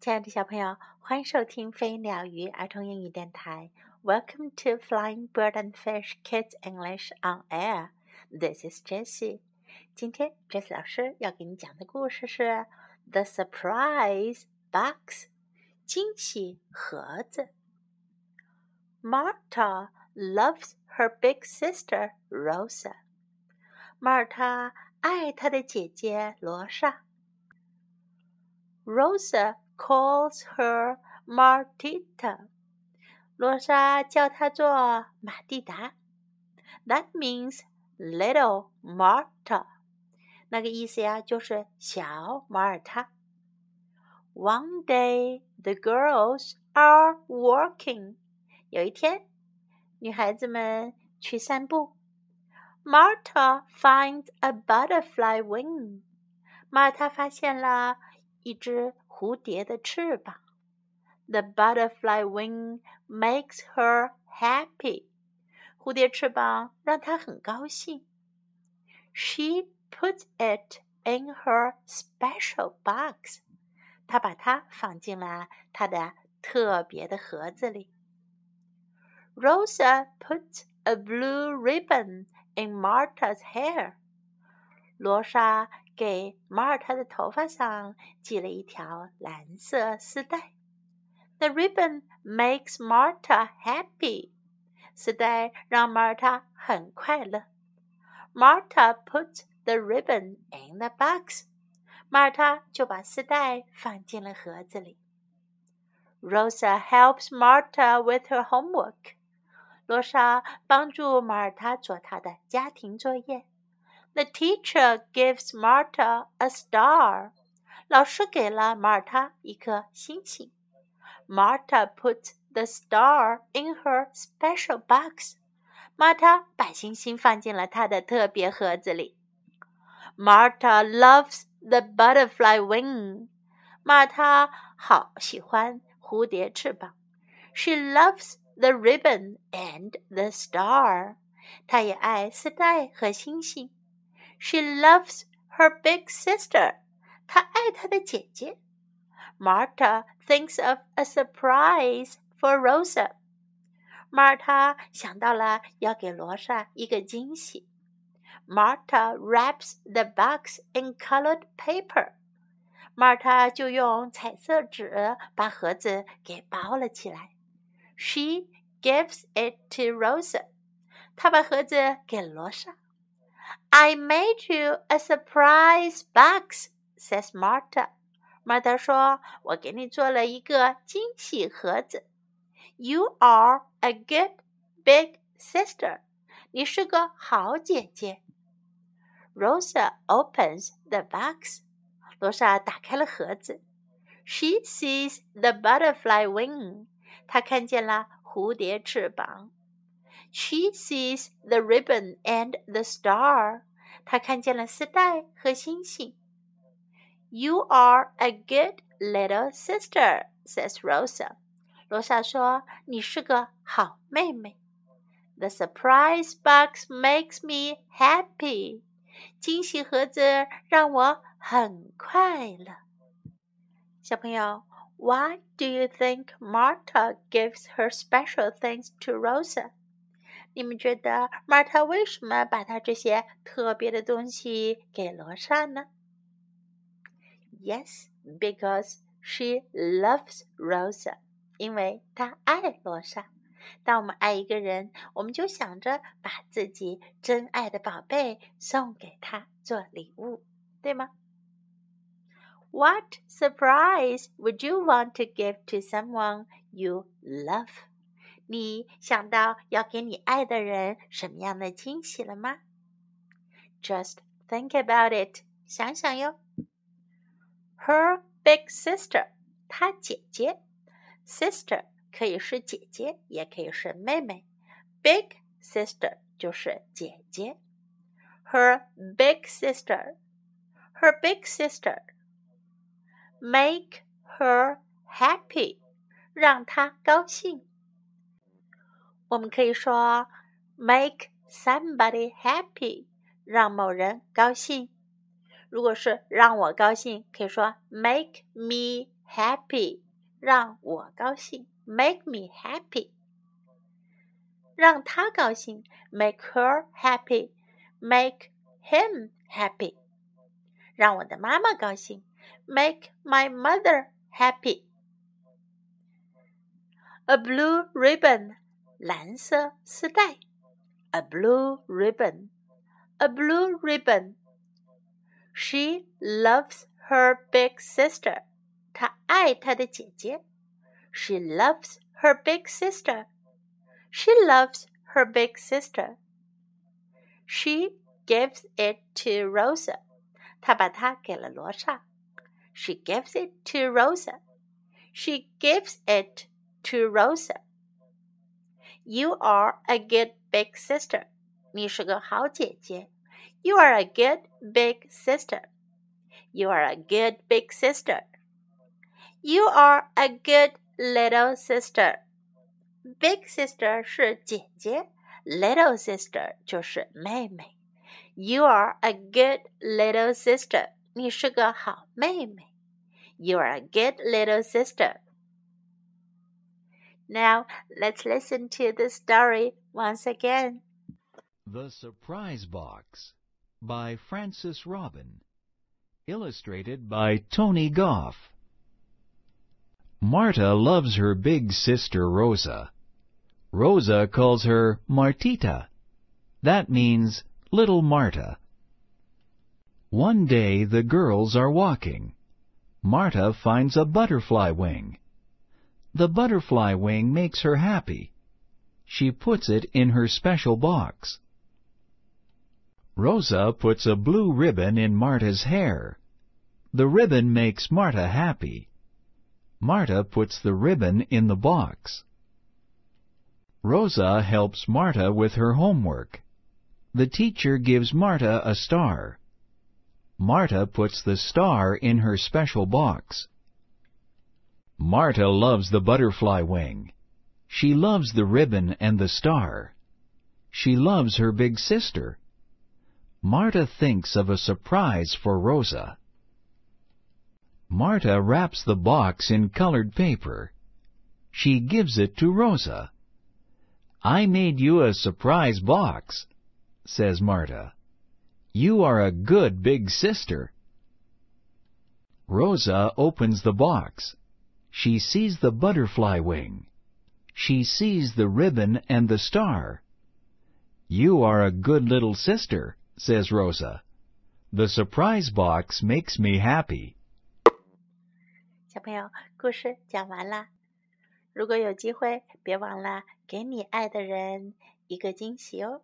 亲爱的小朋友，欢迎收听飞鸟鱼儿童英语电台。Welcome to Flying Bird and Fish Kids English on Air. This is Jessie. 今天 Jessie 老师要给你讲的故事是《The Surprise Box》惊喜盒子。Marta loves her big sister Rosa. 马尔塔爱她的姐姐罗莎。Rosa calls her Martita. 罗莎叫她做马蒂达。That means little Marta. 那个意思呀，就是小马耳他。One day the girls are walking. 有一天，女孩子们去散步。Marta finds a butterfly wing. 马耳他发现了一只 蝴蝶的翅膀。The butterfly wing makes her happy. 蝴蝶翅膀让她很高兴。She puts it in her special box. 她把它放进了她的特别的盒子里。Rosa puts a blue ribbon in Marta's hair. 罗莎 给马耳他的头发上系了一条蓝色丝带。The ribbon makes Marta happy. 丝带让马耳他很快乐。Marta put the ribbon in the box. 马耳他就把丝带放进了盒子里。Rosa helps Marta with her homework. 罗莎帮助马耳他做他的家庭作业。 the teacher gives Marta a star. 老师给了马耳他一颗星星。Marta puts the star in her special box. 马塔把星星放进了她的特别盒子里。Marta loves the butterfly wing. 马塔好喜欢蝴蝶翅膀。She loves the ribbon and the star. 她也爱丝带和星星。 she loves her big sister. 她爱她的姐姐。Marta thinks of a surprise for Rosa. 马耳他想到了要给罗莎一个惊喜。Marta wraps the box in colored paper. 马耳他就用彩色纸把盒子给包了起来。She gives it to Rosa. 她把盒子给罗莎。 I made you a surprise box," says Marta. Marta 说：“我给你做了一个惊喜盒子。You are a good big sister. 你是个好姐姐。”Rosa opens the box. 罗莎打开了盒子。She sees the butterfly wing. 她看见了蝴蝶翅膀。she sees the ribbon and the star. 她看见了丝带和星星。You are a good little sister, says Rosa. 罗莎说：“你是个好妹妹。” The surprise box makes me happy. 惊喜盒子让我很快乐。小朋友，Why do you think Marta gives her special things to Rosa? 你们觉得马尔塔为什么把她这些特别的东西给罗莎呢？Yes, because she loves Rosa. 因为她爱罗莎。当我们爱一个人，我们就想着把自己真爱的宝贝送给他做礼物，对吗？What surprise would you want to give to someone you love? 你想到要给你爱的人什么样的惊喜了吗？Just think about it，想想哟。Her big sister，她姐姐，sister 可以是姐姐，也可以是妹妹。Big sister 就是姐姐。Her big sister，her big sister make her happy，让她高兴。我们可以说 make somebody happy，让某人高兴。如果是让我高兴，可以说 make me happy，让我高兴，make me happy。让他高兴，make her happy，make him happy。让我的妈妈高兴，make my mother happy。A blue ribbon， 蓝色丝带。A blue ribbon，a blue ribbon。She loves her big sister，她爱她的姐姐。She loves her big sister。She loves her big sister. She gives it to Rosa. 她把它给了罗莎。She gives it to Rosa. She gives it to Rosa. You are a good big sister. 你是个好姐姐。You are a good big sister. You are a good big sister. You are a good little sister. Big sister 是姐姐，little sister 就是妹妹。You are a good little sister，你是个好妹妹。You are a good little sister. Now let's listen to the story once again. The Surprise Box by Francis Robin. Illustrated by Tony Goff. Marta loves her big sister Rosa. Rosa calls her Martita. That means little Marta. One day the girls are walking. Marta finds a butterfly wing. The butterfly wing makes her happy. She puts it in her special box. Rosa puts a blue ribbon in Marta's hair. The ribbon makes Marta happy. Marta puts the ribbon in the box. Rosa helps Marta with her homework. The teacher gives Marta a star. Marta puts the star in her special box. Marta loves the butterfly wing. She loves the ribbon and the star. She loves her big sister. Marta thinks of a surprise for Rosa. Marta wraps the box in colored paper. She gives it to Rosa. I made you a surprise box, says Marta. You are a good big sister. Rosa opens the box. She sees the butterfly wing. She sees the ribbon and the star. You are a good little sister, says Rosa. The surprise box makes me happy. 小朋友，故事讲完啦。如果有机会，别忘了给你爱的人一个惊喜哦。